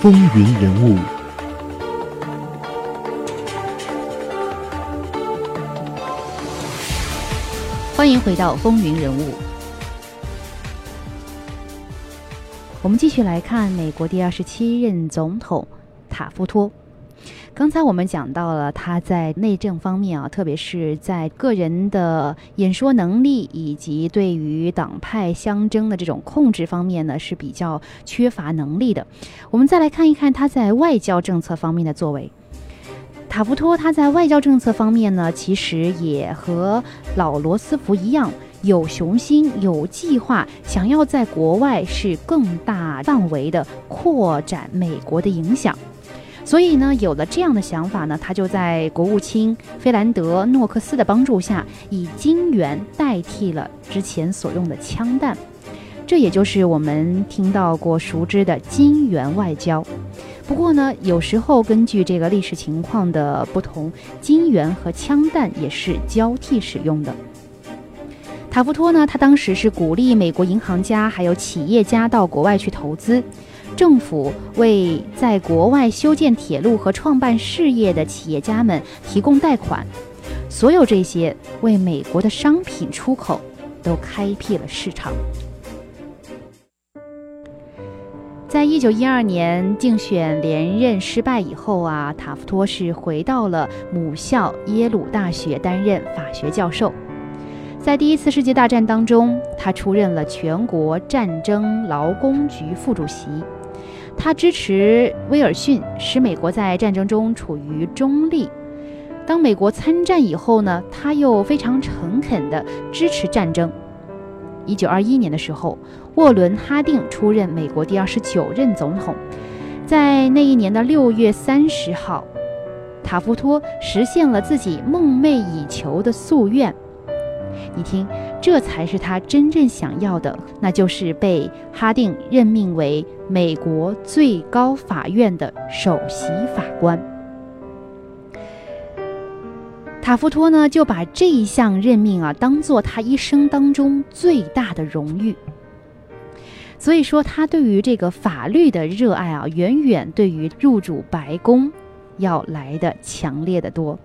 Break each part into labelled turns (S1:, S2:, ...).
S1: 风云人物。
S2: 欢迎回到风云人物。我们继续来看美国第二十七任总统塔夫托。刚才我们讲到了他在内政方面啊，特别是在个人的演说能力以及对于党派相争的这种控制方面呢，是比较缺乏能力的。我们再来看一看他在外交政策方面的作为。塔夫托他在外交政策方面呢，其实也和老罗斯福一样，有雄心、有计划，想要在国外是更大范围的扩展美国的影响。所以呢，有了这样的想法呢，他就在国务卿菲兰德·诺克斯的帮助下，以金元代替了之前所用的枪弹，这也就是我们听到过熟知的金元外交。不过呢，有时候根据这个历史情况的不同，金元和枪弹也是交替使用的。塔夫托呢，他当时是鼓励美国银行家还有企业家到国外去投资，政府为在国外修建铁路和创办事业的企业家们提供贷款，所有这些为美国的商品出口都开辟了市场。在一九一二年竞选连任失败以后啊，塔夫托是回到了母校耶鲁大学担任法学教授。在第一次世界大战当中，他出任了全国战争劳工局副主席。他支持威尔逊，使美国在战争中处于中立。当美国参战以后呢，他又非常诚恳地支持战争。一九二一年的时候，沃伦·哈定出任美国第二十九任总统。在那一年的六月三十号，塔夫托实现了自己梦寐以求的夙愿。你听，这才是他真正想要的，那就是被哈定任命为美国最高法院的首席法官。塔夫托呢，就把这一项任命啊，当做他一生当中最大的荣誉。所以说，他对于这个法律的热爱啊，远远对于入主白宫要来的强烈的多。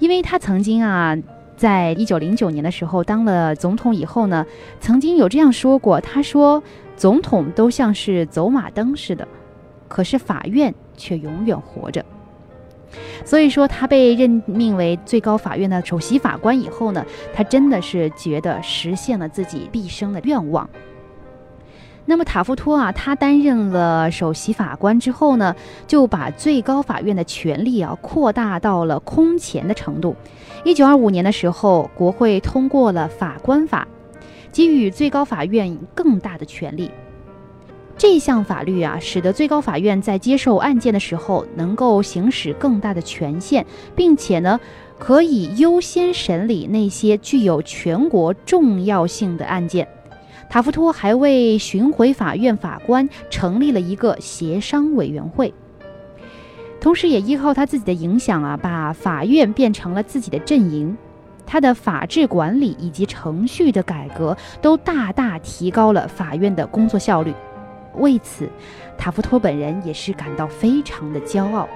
S2: 因为他曾经啊，在一九零九年的时候当了总统以后呢，曾经有这样说过：“他说，总统都像是走马灯似的，可是法院却永远活着。”所以说，他被任命为最高法院的首席法官以后呢，他真的是觉得实现了自己毕生的愿望。那么塔夫托啊，他担任了首席法官之后呢，就把最高法院的权力啊扩大到了空前的程度。一九二五年的时候，国会通过了法官法，给予最高法院更大的权力。这项法律啊，使得最高法院在接受案件的时候能够行使更大的权限，并且呢，可以优先审理那些具有全国重要性的案件。塔夫托还为巡回法院法官成立了一个协商委员会，同时也依靠他自己的影响啊，把法院变成了自己的阵营。他的法治管理以及程序的改革都大大提高了法院的工作效率。为此，塔夫托本人也是感到非常的骄傲。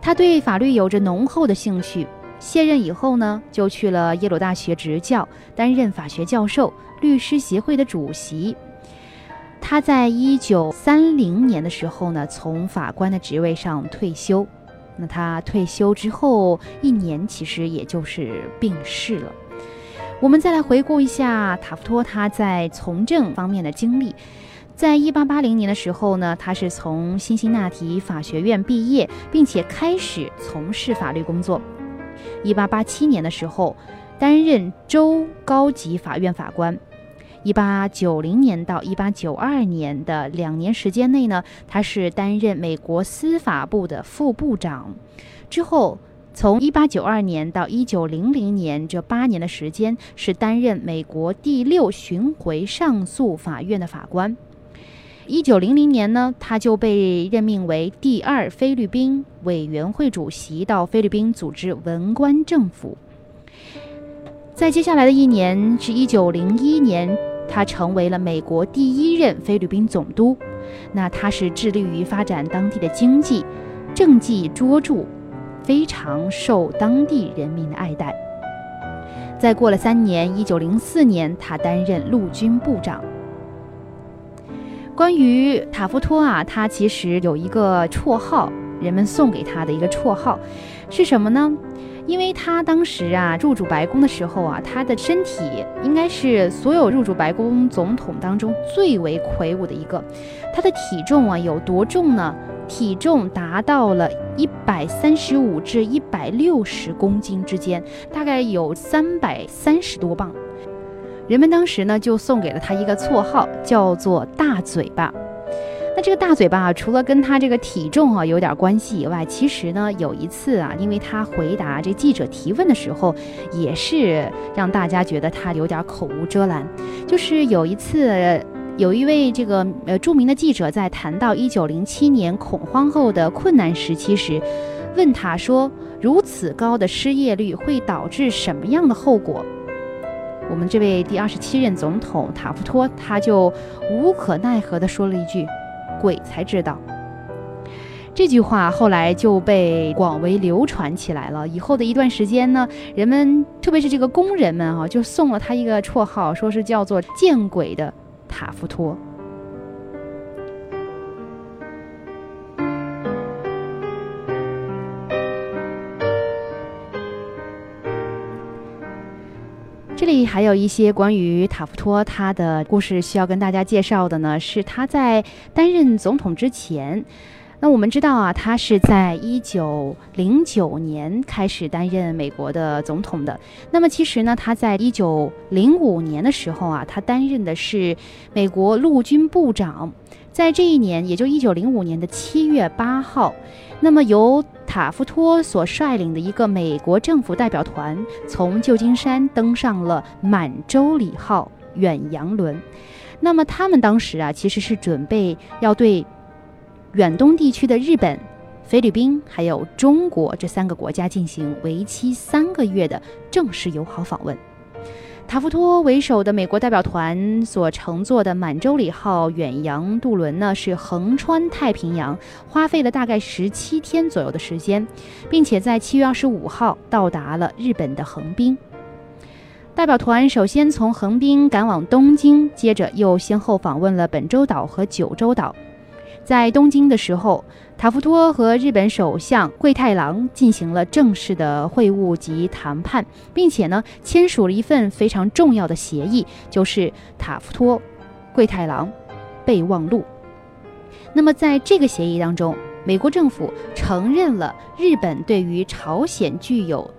S2: 他对法律有着浓厚的兴趣。卸任以后呢，就去了耶鲁大学执教，担任法学教授、律师协会的主席。他在一九三零年的时候呢，从法官的职位上退休。那他退休之后一年，其实也就是病逝了。我们再来回顾一下塔夫托他在从政方面的经历。在一八八零年的时候呢，他是从辛辛那提法学院毕业，并且开始从事法律工作。一八八七年的时候，担任州高级法院法官。一八九零年到一八九二年的两年时间内呢，他是担任美国司法部的副部长。之后，从一八九二年到一九零零年这八年的时间，是担任美国第六巡回上诉法院的法官。一九零零年呢，他就被任命为第二菲律宾委员会主席，到菲律宾组织文官政府。在接下来的一年，是一九零一年，他成为了美国第一任菲律宾总督。那他是致力于发展当地的经济，政绩卓著，非常受当地人民的爱戴。再过了三年，一九零四年，他担任陆军部长。关于塔夫托啊，他其实有一个绰号，人们送给他的一个绰号是什么呢？因为他当时啊入主白宫的时候啊，他的身体应该是所有入主白宫总统当中最为魁梧的一个。他的体重啊有多重呢？体重达到了一百三十五至一百六十公斤之间，大概有三百三十多磅。人们当时呢就送给了他一个绰号，叫做“大嘴巴”。那这个大嘴巴啊，除了跟他这个体重啊有点关系以外，其实呢，有一次啊，因为他回答这记者提问的时候，也是让大家觉得他有点口无遮拦。就是有一次，有一位这个呃著名的记者在谈到一九零七年恐慌后的困难时期时，问他说：“如此高的失业率会导致什么样的后果？”我们这位第二十七任总统塔夫托他就无可奈何地说了一句。鬼才知道，这句话后来就被广为流传起来了。以后的一段时间呢，人们特别是这个工人们啊，就送了他一个绰号，说是叫做“见鬼的塔夫托”。还有一些关于塔夫托他的故事需要跟大家介绍的呢，是他在担任总统之前。那我们知道啊，他是在一九零九年开始担任美国的总统的。那么其实呢，他在一九零五年的时候啊，他担任的是美国陆军部长。在这一年，也就一九零五年的七月八号，那么由塔夫托所率领的一个美国政府代表团从旧金山登上了满洲里号远洋轮。那么他们当时啊，其实是准备要对远东地区的日本、菲律宾还有中国这三个国家进行为期三个月的正式友好访问。塔夫托为首的美国代表团所乘坐的满洲里号远洋渡轮呢，是横穿太平洋，花费了大概十七天左右的时间，并且在七月二十五号到达了日本的横滨。代表团首先从横滨赶往东京，接着又先后访问了本州岛和九州岛。在东京的时候，塔夫托和日本首相桂太郎进行了正式的会晤及谈判，并且呢签署了一份非常重要的协议，就是塔夫托桂太郎备忘录。那么在这个协议当中，美国政府承认了日本对于朝鲜具有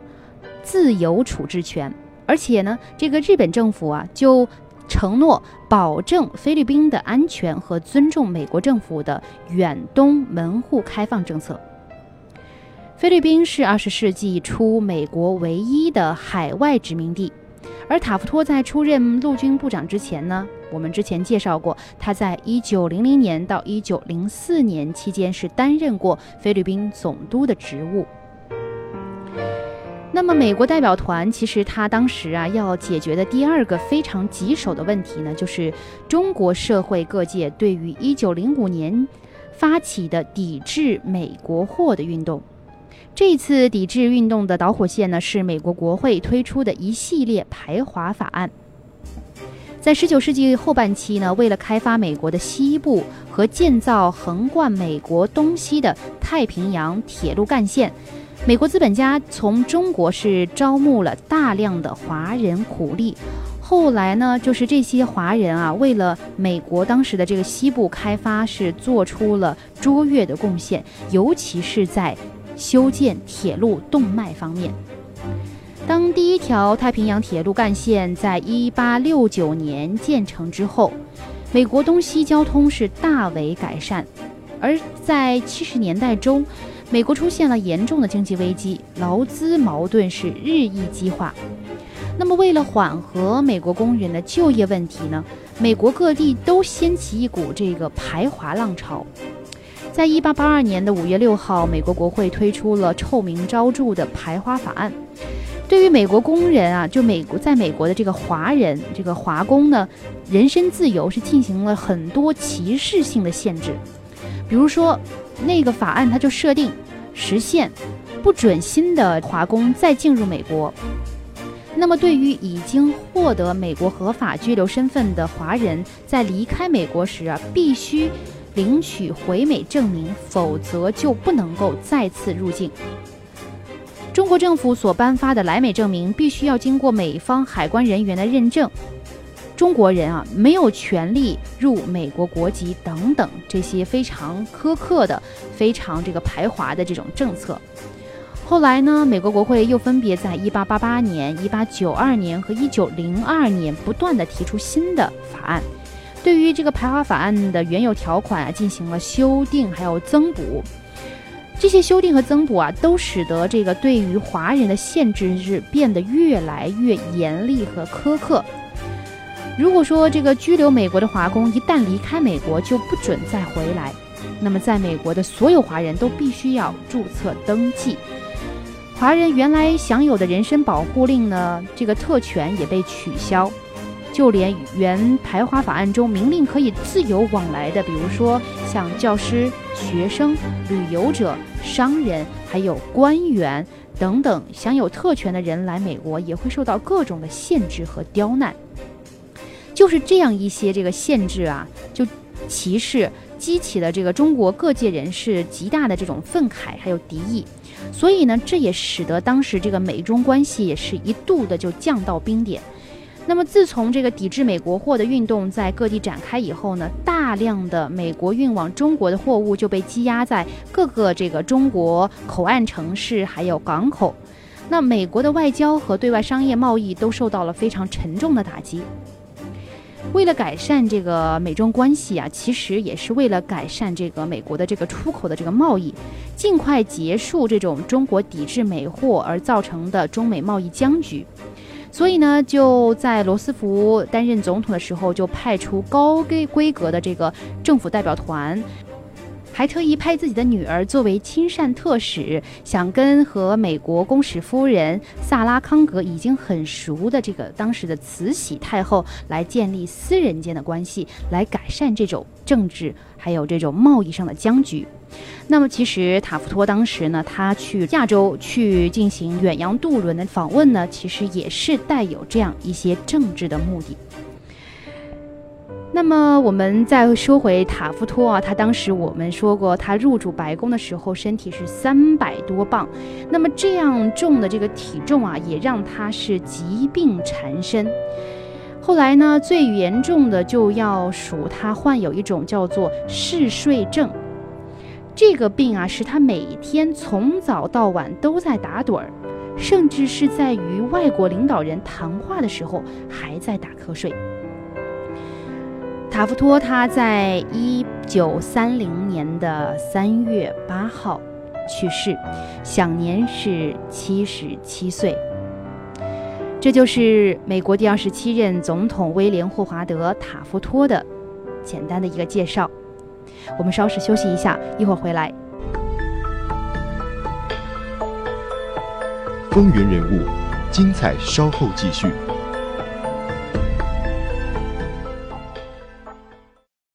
S2: 自由处置权，而且呢，这个日本政府啊就。承诺保证菲律宾的安全和尊重美国政府的远东门户开放政策。菲律宾是二十世纪初美国唯一的海外殖民地，而塔夫托在出任陆军部长之前呢，我们之前介绍过，他在一九零零年到一九零四年期间是担任过菲律宾总督的职务。那么，美国代表团其实他当时啊要解决的第二个非常棘手的问题呢，就是中国社会各界对于1905年发起的抵制美国货的运动。这次抵制运动的导火线呢，是美国国会推出的一系列排华法案。在19世纪后半期呢，为了开发美国的西部和建造横贯美国东西的太平洋铁路干线。美国资本家从中国是招募了大量的华人苦力，后来呢，就是这些华人啊，为了美国当时的这个西部开发，是做出了卓越的贡献，尤其是在修建铁路动脉方面。当第一条太平洋铁路干线在一八六九年建成之后，美国东西交通是大为改善，而在七十年代中。美国出现了严重的经济危机，劳资矛盾是日益激化。那么，为了缓和美国工人的就业问题呢？美国各地都掀起一股这个排华浪潮。在一八八二年的五月六号，美国国会推出了臭名昭著的排华法案。对于美国工人啊，就美国在美国的这个华人，这个华工呢，人身自由是进行了很多歧视性的限制。比如说，那个法案它就设定实现不准新的华工再进入美国。那么，对于已经获得美国合法居留身份的华人，在离开美国时啊，必须领取回美证明，否则就不能够再次入境。中国政府所颁发的来美证明必须要经过美方海关人员的认证。中国人啊，没有权利入美国国籍等等这些非常苛刻的、非常这个排华的这种政策。后来呢，美国国会又分别在1888年、1892年和1902年不断的提出新的法案，对于这个排华法案的原有条款啊进行了修订，还有增补。这些修订和增补啊，都使得这个对于华人的限制是变得越来越严厉和苛刻。如果说这个居留美国的华工一旦离开美国就不准再回来，那么在美国的所有华人都必须要注册登记。华人原来享有的人身保护令呢，这个特权也被取消。就连原排华法案中明令可以自由往来的，比如说像教师、学生、旅游者、商人，还有官员等等享有特权的人来美国，也会受到各种的限制和刁难。就是这样一些这个限制啊，就歧视激起了这个中国各界人士极大的这种愤慨还有敌意，所以呢，这也使得当时这个美中关系也是一度的就降到冰点。那么，自从这个抵制美国货的运动在各地展开以后呢，大量的美国运往中国的货物就被积压在各个这个中国口岸城市还有港口，那美国的外交和对外商业贸易都受到了非常沉重的打击。为了改善这个美中关系啊，其实也是为了改善这个美国的这个出口的这个贸易，尽快结束这种中国抵制美货而造成的中美贸易僵局。所以呢，就在罗斯福担任总统的时候，就派出高规规格的这个政府代表团，还特意派自己的女儿作为亲善特使，想跟和美国公使夫人萨拉康格已经很熟的这个当时的慈禧太后来建立私人间的关系，来改善这种政治还有这种贸易上的僵局。那么，其实塔夫托当时呢，他去亚洲去进行远洋渡轮的访问呢，其实也是带有这样一些政治的目的。那么，我们再说回塔夫托啊，他当时我们说过，他入主白宫的时候身体是三百多磅，那么这样重的这个体重啊，也让他是疾病缠身。后来呢，最严重的就要数他患有一种叫做嗜睡症。这个病啊，使他每天从早到晚都在打盹儿，甚至是在与外国领导人谈话的时候还在打瞌睡。塔夫托他在一九三零年的三月八号去世，享年是七十七岁。这就是美国第二十七任总统威廉霍华德塔夫托的简单的一个介绍。我们稍事休息一下，一会儿回来。
S1: 风云人物，精彩稍后继续。